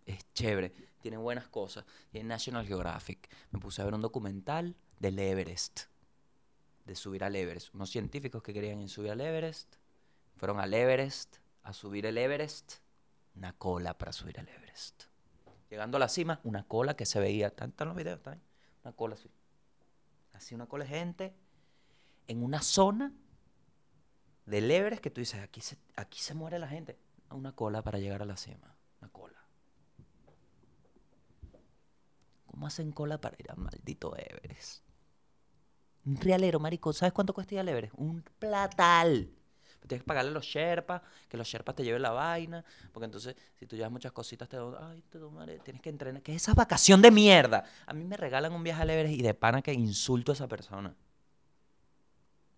[SPEAKER 1] Es chévere, tiene buenas cosas. Tiene National Geographic. Me puse a ver un documental del Everest, de subir al Everest. Unos científicos que querían ir subir al Everest, fueron al Everest a subir el Everest, una cola para subir al Everest. Llegando a la cima, una cola que se veía, están, están los videos, ¿están? Una cola así. Así una cola de gente en una zona del Everest que tú dices, aquí se, aquí se muere la gente. Una cola para llegar a la cima. Una cola. ¿Cómo hacen cola para ir al maldito Everest? Un realero, marico. ¿Sabes cuánto cuesta ir al Everest? Un platal. Tienes que pagarle a los Sherpas, que los Sherpas te lleven la vaina, porque entonces si tú llevas muchas cositas te dan, ay, te doy, tienes que entrenar. ¿Qué es esa vacación de mierda? A mí me regalan un viaje al Everest y de pana que insulto a esa persona.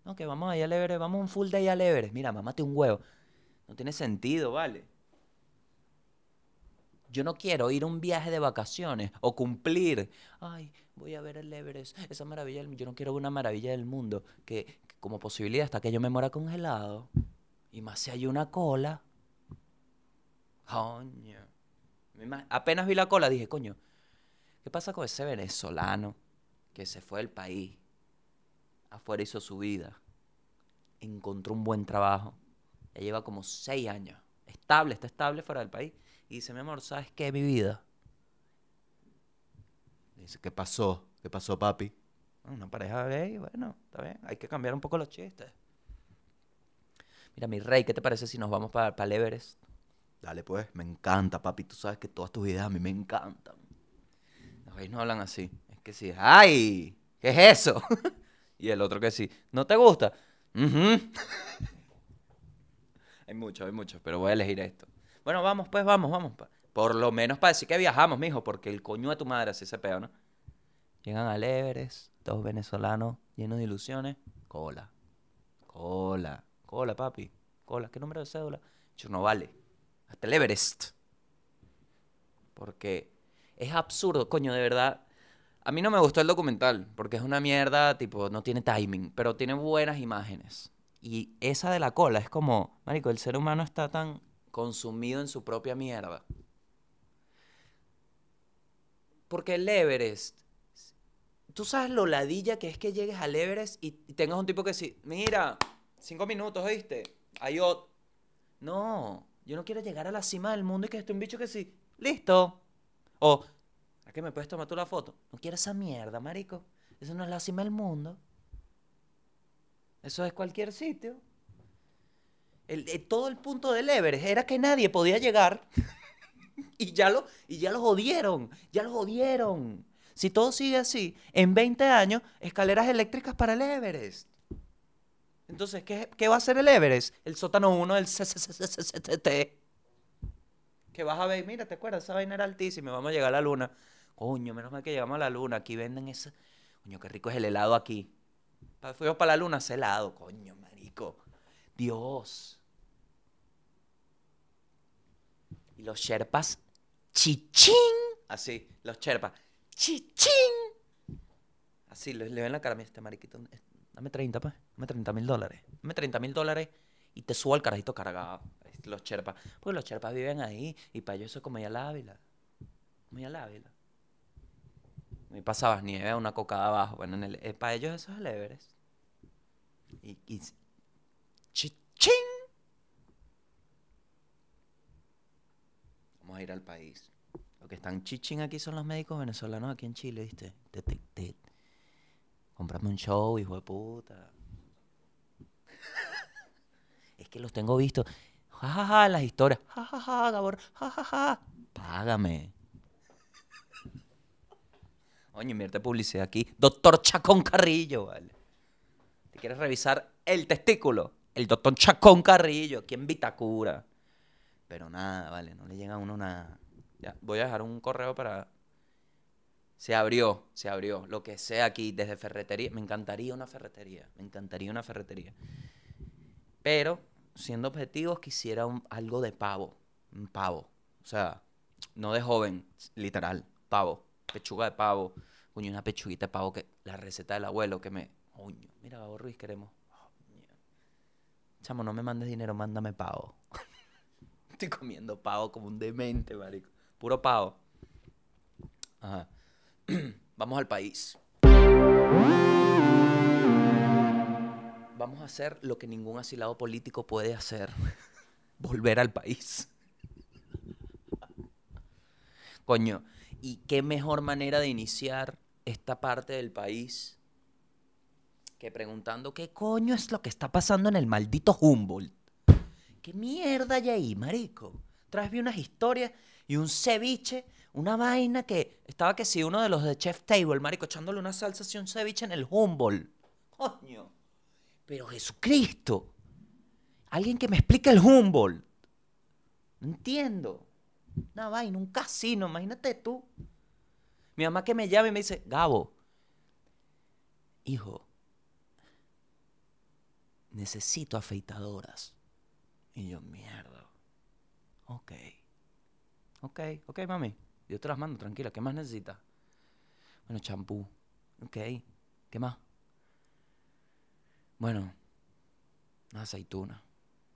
[SPEAKER 1] No, que vamos allá al Everest, vamos un full day al Everest. Mira, mamate un huevo. No tiene sentido, ¿vale? Yo no quiero ir a un viaje de vacaciones o cumplir. Ay, voy a ver el Everest, esa maravilla del Yo no quiero una maravilla del mundo que, como posibilidad hasta que yo me muera congelado. Y más si hay una cola. Coño. Apenas vi la cola dije, coño, ¿qué pasa con ese venezolano que se fue del país? Afuera hizo su vida. Encontró un buen trabajo. Ya lleva como seis años. Estable, está estable fuera del país. Y dice, mi amor, ¿sabes qué? Mi vida. Dice, ¿qué pasó? ¿Qué pasó, papi? "Ah, Una pareja gay, bueno, está bien. Hay que cambiar un poco los chistes. Mira, mi rey, ¿qué te parece si nos vamos para el Everest? Dale, pues, me encanta, papi. Tú sabes que todas tus ideas a mí me encantan. Los gays no hablan así. Es que sí, ¡ay! ¿Qué es eso? y el otro que sí, ¿no te gusta? "Ujú". hay muchos, hay muchos, pero voy a elegir esto. Bueno, vamos, pues, vamos, vamos. pa- Por lo menos para decir que viajamos, mijo, porque el coño de tu madre así se pega, ¿no? Llegan al Everest, dos venezolanos llenos de ilusiones. Cola. Cola. Cola, papi. Cola. ¿Qué número de cédula? Yo no vale. Hasta el Everest. Porque es absurdo, coño, de verdad. A mí no me gustó el documental, porque es una mierda, tipo, no tiene timing, pero tiene buenas imágenes. Y esa de la cola es como, marico, el ser humano está tan consumido en su propia mierda. Porque el Everest, tú sabes lo ladilla que es que llegues al Everest y, tengas un tipo que sí, mira, cinco minutos, ¿oíste? Hay otro. No, yo no quiero llegar a la cima del mundo y que esté un bicho que sí, listo. O, ¿a qué me puedes tomar tú la foto? No quiero esa mierda, marico. Eso no es la cima del mundo. Eso es cualquier sitio. Eh, todo el punto del Everest era que nadie podía llegar. y, ya lo, y ya lo jodieron. Ya lo jodieron. Si todo sigue así, en 20 años, escaleras eléctricas para el Everest. Entonces, ¿qué, qué va a hacer el Everest? El sótano 1 del CCCCCT. Que vas a ver, mira, ¿te acuerdas? Esa vaina era altísima, vamos a llegar a la luna. Coño, menos mal que llegamos a la luna. Aquí venden ese... Coño, qué rico es el helado aquí. Fuimos para la luna, ese helado, coño, marico. Dios. Y los sherpas, chichín. Así, los sherpas, chichín. Así, le, ven la cara, mira, este mariquito, eh, dame 30, pues, dame 30 mil dólares. Dame 30 mil dólares y te subo al carajito cargado. este, Los sherpas, porque los sherpas viven ahí y para ellos eso es como al Ávila. Como ir al Ávila. Me pasabas nieve a una cocada abajo. Bueno, en el, eh, para ellos eso es el. Y, y chichín. Vamos a ir al país. Lo que están chichín aquí son los médicos venezolanos aquí en Chile, ¿viste? Te. Comprame un show, hijo de puta. es que los tengo vistos. Jajaja, las historias. Jajaja, Gabor. Jajaja. Págame. Oye, invierte publicidad aquí. Doctor Chacón Carrillo, ¿vale? ¿Te quieres revisar el testículo? El doctor Chacón Carrillo, aquí en Vitacura. Pero nada, vale, no le llega a uno nada. Ya, voy a dejar un correo para... Se abrió, se abrió. Lo que sea aquí, desde ferretería. Me encantaría una ferretería. Me encantaría una ferretería. Pero, siendo objetivos, quisiera algo de pavo. Un pavo. O sea, no de joven, literal. Pavo. Pechuga de pavo. Coño, una pechuguita de pavo que... La receta del abuelo que me... Coño, mira, Gabo Ruiz, queremos... Chamo, no me mandes dinero, mándame pavo. Estoy comiendo pavo como un demente, marico. Puro pavo. Ajá. Vamos al país. Vamos a hacer lo que ningún asilado político puede hacer. Volver al país. Coño, ¿y qué mejor manera de iniciar esta parte del país que preguntando qué coño es lo que está pasando en el maldito Humboldt? ¿Qué mierda hay ahí, marico? Traes vi unas historias y un ceviche, una vaina que estaba que si uno de los de Chef Table, marico, echándole una salsa así un ceviche en el Humboldt. Coño. Pero Jesucristo. Alguien que me explique el Humboldt. No entiendo. Una vaina, un casino, imagínate tú. Mi mamá que me llama y me dice, Gabo, hijo, necesito afeitadoras. Y yo, mierda. Ok. Ok, ok, mami. Yo te las mando, tranquila. ¿Qué más necesitas? Bueno, champú. Ok. ¿Qué más? Bueno, una aceituna.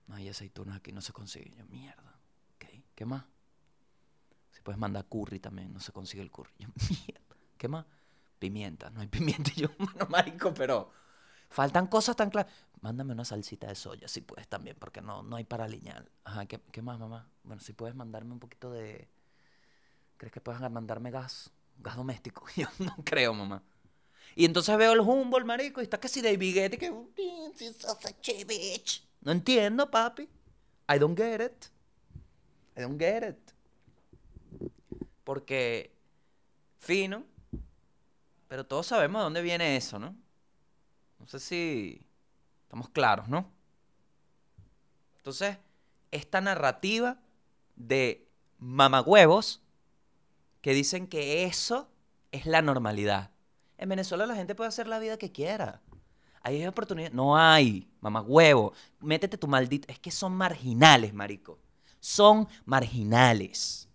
[SPEAKER 1] No hay aceitunas aquí, no se consigue. Yo, mierda. Ok. ¿Qué más? Si puedes mandar curry también, no se consigue el curry. Yo. ¿Qué más? Pimienta. No hay pimienta. Yo, bueno, marico, pero faltan cosas tan claras. Mándame una salsita de soya, si puedes también, porque no, no hay para aliñar. Ajá, ¿qué, qué más, mamá? Bueno, si puedes mandarme un poquito de... ¿Crees que puedas mandarme gas? Gas doméstico. Yo no creo, mamá. Y entonces veo el Humboldt, marico, y está casi David Guetta, que... No entiendo, papi. I don't get it. I don't get it. Porque... Fino. Pero todos sabemos de dónde viene eso, ¿no? No sé si estamos claros, ¿no? Entonces, esta narrativa de mamagüevos que dicen que eso es la normalidad. En Venezuela la gente puede hacer la vida que quiera. Hay oportunidades. No hay, mamagüevo. Métete tu maldito. Es que son marginales, marico. Son marginales.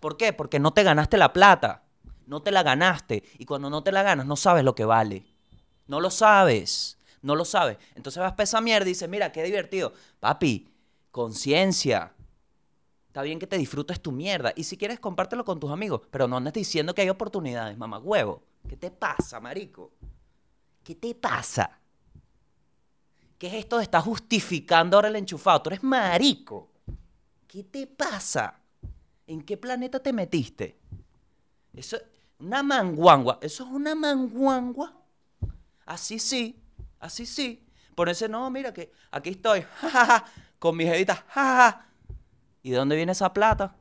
[SPEAKER 1] ¿Por qué? Porque no te ganaste la plata. No te la ganaste. Y cuando no te la ganas, no sabes lo que vale. No lo sabes. No lo sabes. Entonces vas para esa mierda y dices, mira, qué divertido. Papi, conciencia. Está bien que te disfrutes tu mierda. Y si quieres, compártelo con tus amigos. Pero no andes diciendo que hay oportunidades, mamá huevo. ¿Qué te pasa, marico? ¿Qué te pasa? ¿Qué es esto de estar justificando ahora el enchufado? Tú eres marico. ¿Qué te pasa? ¿En qué planeta te metiste? Eso es una manguangua. Eso es una manguangua. Así sí, así sí. Ponerse, no, mira que aquí estoy, jajaja, con mis jevita. ¿Y de dónde viene esa plata?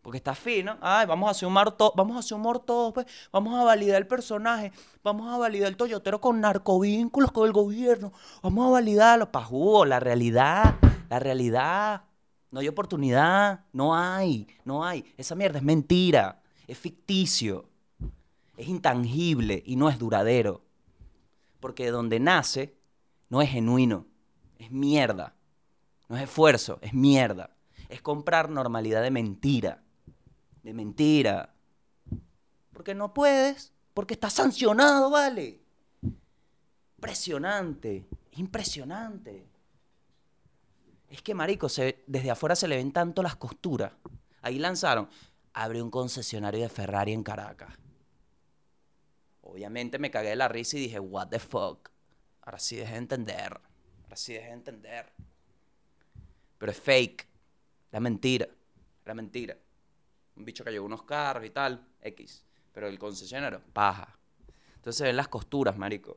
[SPEAKER 1] Porque está fino. Ay, vamos a hacer un vamos a hacer humor todos, pues. Vamos a validar el personaje. Vamos a validar el toyotero con narcovínculos con el gobierno. Vamos a validarlo. Pa' jugo, la realidad, la realidad. No hay oportunidad. No hay, no hay. Esa mierda es mentira. Es ficticio. Es intangible y no es duradero. Porque de donde nace no es genuino. Es mierda. No es esfuerzo, es mierda. Es comprar normalidad de mentira. De mentira. Porque no puedes. Porque está sancionado, vale. Impresionante. Impresionante. Es que, marico, desde afuera se le ven tanto las costuras. Ahí lanzaron, abre un concesionario de Ferrari en Caracas. Obviamente me cagué de la risa y dije, what the fuck. Ahora sí dejé de entender. Ahora sí dejé de entender. Pero es fake. La mentira. La mentira. Un bicho que llevó unos carros y tal. X. Pero el concesionario, paja. Entonces se ven las costuras, marico.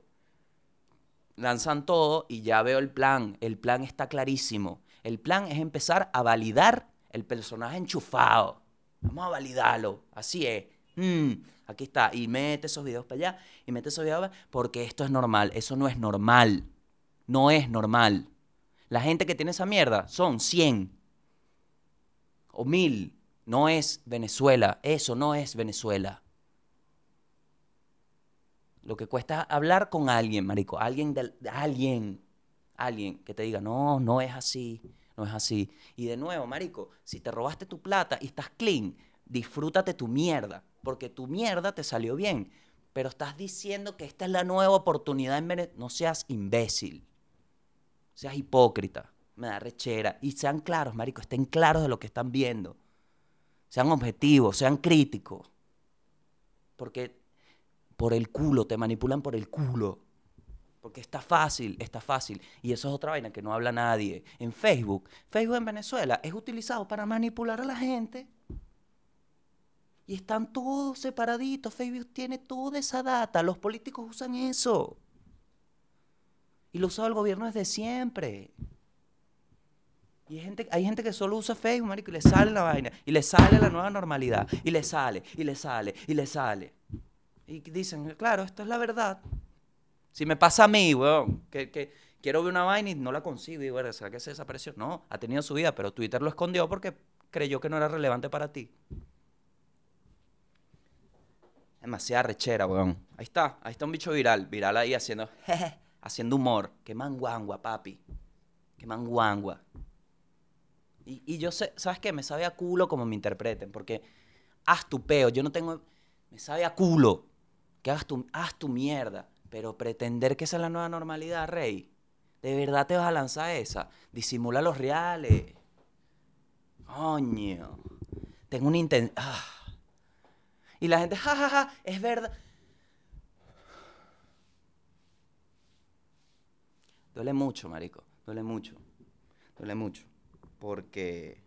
[SPEAKER 1] Lanzan todo y ya veo el plan. El plan está clarísimo. El plan es empezar a validar el personaje enchufado. Vamos a validarlo. Así es. Mm, aquí está. Y mete esos videos para allá. Y mete esos videos para allá. Porque esto es normal. Eso no es normal. No es normal. La gente que tiene esa mierda son 100 o 1000. No es Venezuela. Eso no es Venezuela. Lo que cuesta hablar con alguien, marico. Alguien, alguien. Alguien que te diga, no, no es así. No es así. Y de nuevo, marico, si te robaste tu plata y estás clean, disfrútate tu mierda. Porque tu mierda te salió bien. Pero estás diciendo que esta es la nueva oportunidad en. No seas imbécil. Seas hipócrita. Me da rechera. Y sean claros, marico. Estén claros de lo que están viendo. Sean objetivos, sean críticos. Porque por el culo, te manipulan por el culo. Porque está fácil, está fácil. Y eso es otra vaina que no habla nadie. En Facebook, Facebook en Venezuela es utilizado para manipular a la gente. Y están todos separaditos. Facebook tiene toda esa data. Los políticos usan eso. Y lo usa el gobierno desde siempre. Y hay gente, que solo usa Facebook, marico, y le sale la vaina. Y le sale la nueva normalidad. Y le sale, y le sale, y le sale. Y dicen, claro, esto es la verdad. Si me pasa a mí, weón, que, quiero ver una vaina y no la consigo, y bueno, ¿será que se desapareció? No, ha tenido su vida, pero Twitter lo escondió porque creyó que no era relevante para ti. Demasiada rechera, weón. Ahí está, ahí está un bicho viral, viral ahí haciendo, jeje, haciendo humor. Qué manguangua, papi. Qué manguangua. Y, y yo sé, ¿sabes qué? Me sabe a culo como me interpreten, porque haz tu peo. Yo no tengo, me sabe a culo que hagas tu, haz tu mierda. Pero pretender que esa es la nueva normalidad, rey. ¿De verdad te vas a lanzar esa? Disimula los reales. Coño. Tengo un intención. Y la gente, jajaja, ja, ja, es verdad. Duele mucho, marico. Duele mucho. Duele mucho. Porque.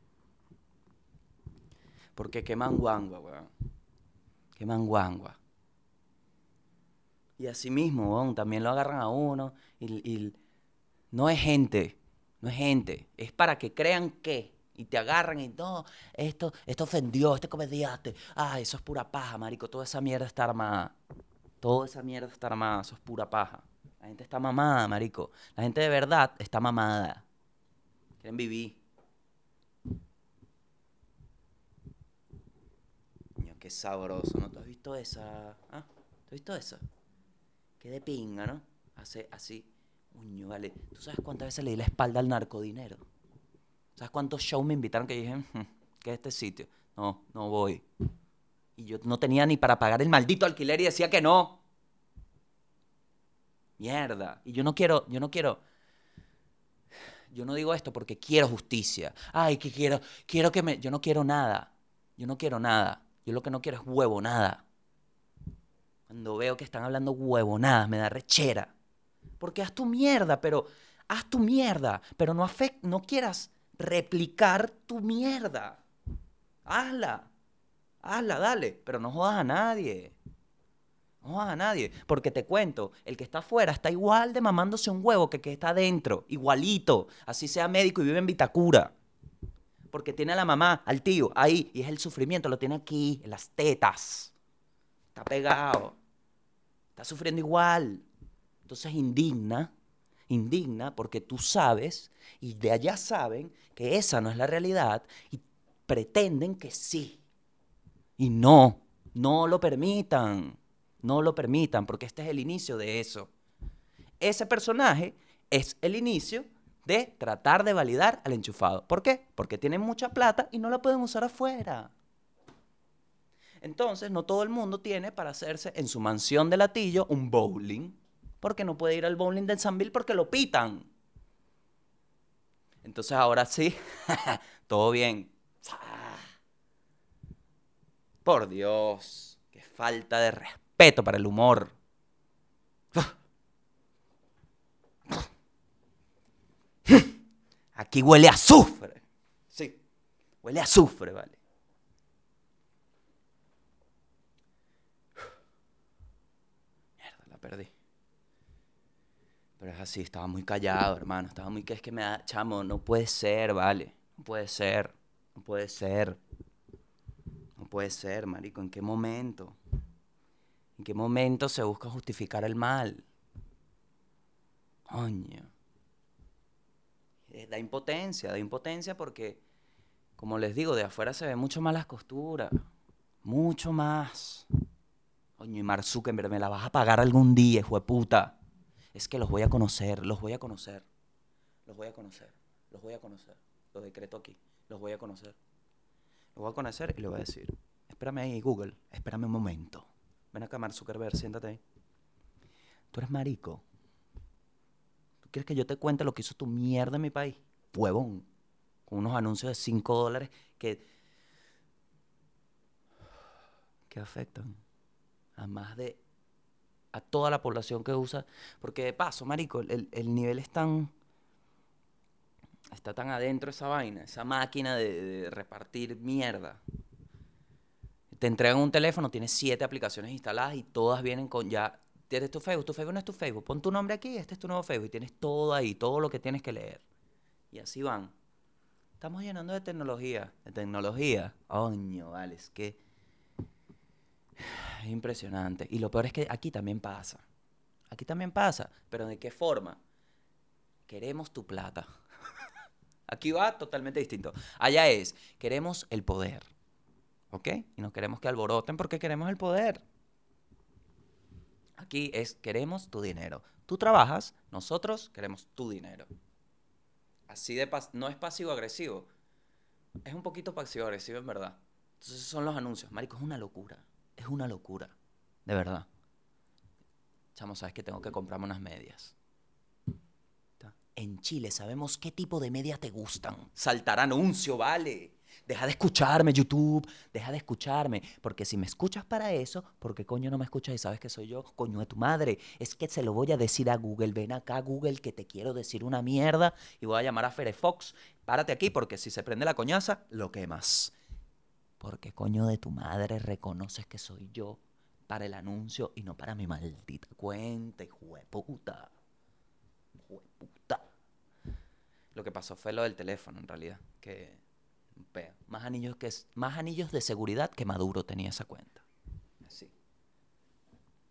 [SPEAKER 1] Porque queman guangua, weón. Queman guangua. Y así mismo, weón, también lo agarran a uno. Y, no es gente. No es gente. Es para que crean que y te agarran y no, esto, esto ofendió, este comediante. Ah, eso es pura paja, marico. Toda esa mierda está armada. Toda esa mierda está armada, eso es pura paja. La gente está mamada, marico. La gente de verdad está mamada. Quieren vivir. Coño, qué sabroso, ¿no? ¿Tú has visto esa? ¿Ah? ¿Tú has visto esa? Qué de pinga, ¿no? Hace así. Coño, vale. ¿Tú sabes cuántas veces le di la espalda al narcodinero? ¿Sabes cuántos shows me invitaron que dije, "Hmm, ¿qué es este sitio? No, no voy. Y yo no tenía ni para pagar el maldito alquiler y decía que no. Mierda. Y yo no quiero, yo no quiero. Yo no digo esto porque quiero justicia. Ay, que quiero, quiero que me. Yo no quiero nada. Yo no quiero nada. Yo lo que no quiero es huevo, nada. Cuando veo que están hablando huevo, nada, me da rechera. Porque haz tu mierda, pero. Haz tu mierda, pero no, afect, no quieras replicar tu mierda. Hazla. Hazla, dale. Pero no jodas a nadie. No jodas a nadie. Porque te cuento, el que está afuera está igual de mamándose un huevo que el que está adentro. Igualito. Así sea médico y vive en Vitacura. Porque tiene a la mamá, al tío, ahí. Y es el sufrimiento. Lo tiene aquí, en las tetas. Está pegado. Está sufriendo igual. Entonces indigna indigna porque tú sabes y de allá saben que esa no es la realidad y pretenden que sí. Y no, no lo permitan, no lo permitan porque este es el inicio de eso. Ese personaje es el inicio de tratar de validar al enchufado. ¿Por qué? Porque tienen mucha plata y no la pueden usar afuera. Entonces, no todo el mundo tiene para hacerse en su mansión de latillo un bowling porque no puede ir al bowling del Sanville porque lo pitan. Entonces ahora sí, todo bien. Por Dios, qué falta de respeto para el humor. Aquí huele a azufre. Sí, huele a azufre, vale. Mierda, la perdí. Pero es así, estaba muy callado, hermano. Estaba muy que es que me da, chamo, no puede ser, vale. No puede ser. No puede ser. No puede ser, marico. ¿En qué momento? ¿En qué momento se busca justificar el mal? Coño. Eh, Da impotencia, da impotencia porque, como les digo, de afuera se ven mucho más las costuras. Mucho más. Coño, y Mark Zuckerberg, me la vas a pagar algún día, hijo de puta. Es que los voy a conocer, los voy a conocer. Los voy a conocer, los voy a conocer. Lo decreto aquí, los voy a conocer. Los voy a conocer y le voy a decir, espérame ahí, Google, espérame un momento. Ven acá, Mark Zuckerberg, siéntate ahí. Tú eres marico. ¿Tú quieres que yo te cuente lo que hizo tu mierda en mi país? Huevón. Con unos anuncios de 5 dólares que... que afectan a más de... a toda la población que usa. Porque de paso, marico, el, el nivel es. Está tan adentro esa vaina, esa máquina de, repartir mierda. Te entregan un teléfono, tienes siete aplicaciones instaladas y todas vienen con ya. Tienes tu Facebook, tu Facebook no es tu Facebook. Pon tu nombre aquí, este es tu nuevo Facebook y tienes todo ahí, todo lo que tienes que leer. Y así van. Estamos llenando de tecnología. De tecnología. Coño, vale, es que. Es impresionante. Y lo peor es que aquí también pasa. Aquí también pasa. Pero ¿de qué forma? Queremos tu plata. Aquí va totalmente distinto. Allá es, queremos el poder. ¿Ok? Y no queremos que alboroten porque queremos el poder. Aquí es, queremos tu dinero. Tú trabajas, nosotros queremos tu dinero. Así de pas no es pasivo-agresivo. Es un poquito pasivo-agresivo en verdad. Entonces son los anuncios. Marico, es una locura. Es una locura. De verdad. Chamo, sabes que tengo que comprarme unas medias. En Chile sabemos qué tipo de medias te gustan. Saltar anuncio, vale. Deja de escucharme, YouTube. Deja de escucharme. Porque si me escuchas para eso, ¿por qué coño no me escuchas y sabes que soy yo? Coño de tu madre. Es que se lo voy a decir a Google. Ven acá, Google, que te quiero decir una mierda. Y voy a llamar a Firefox. Párate aquí porque si se prende la coñaza, lo quemas. Porque coño de tu madre reconoces que soy yo para el anuncio y no para mi maldita cuenta, hijo de puta. Puta. Lo que pasó fue lo del teléfono, en realidad. Que peo. Más anillos, que, más anillos de seguridad que Maduro tenía esa cuenta. Así.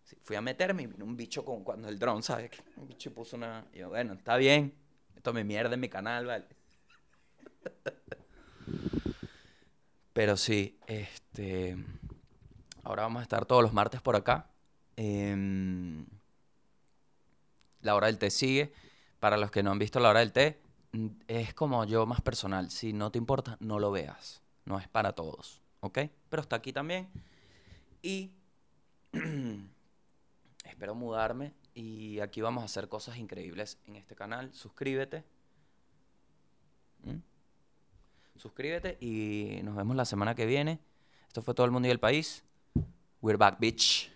[SPEAKER 1] Sí, fui a meterme y vino un bicho con cuando el dron, ¿sabes? Un bicho puso una. Y yo, bueno, está bien. Esto me mierda en mi canal, ¿vale? Pero sí, este. Ahora vamos a estar todos los martes por acá. Em, la hora del té sigue. Para los que no han visto la hora del té, es como yo más personal. Si no te importa, no lo veas. No es para todos, ¿ok? Pero está aquí también. Y espero mudarme. Y aquí vamos a hacer cosas increíbles en este canal. Suscríbete. ¿Mm? Suscríbete y nos vemos la semana que viene. Esto fue todo el mundo y el país. We're back, bitch.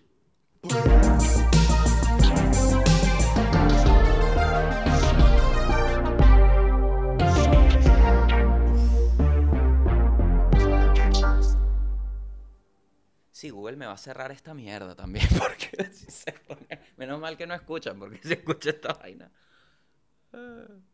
[SPEAKER 1] Sí, Google me va a cerrar esta mierda también porque. Menos mal que no escuchan porque si escucha esta vaina. Ah.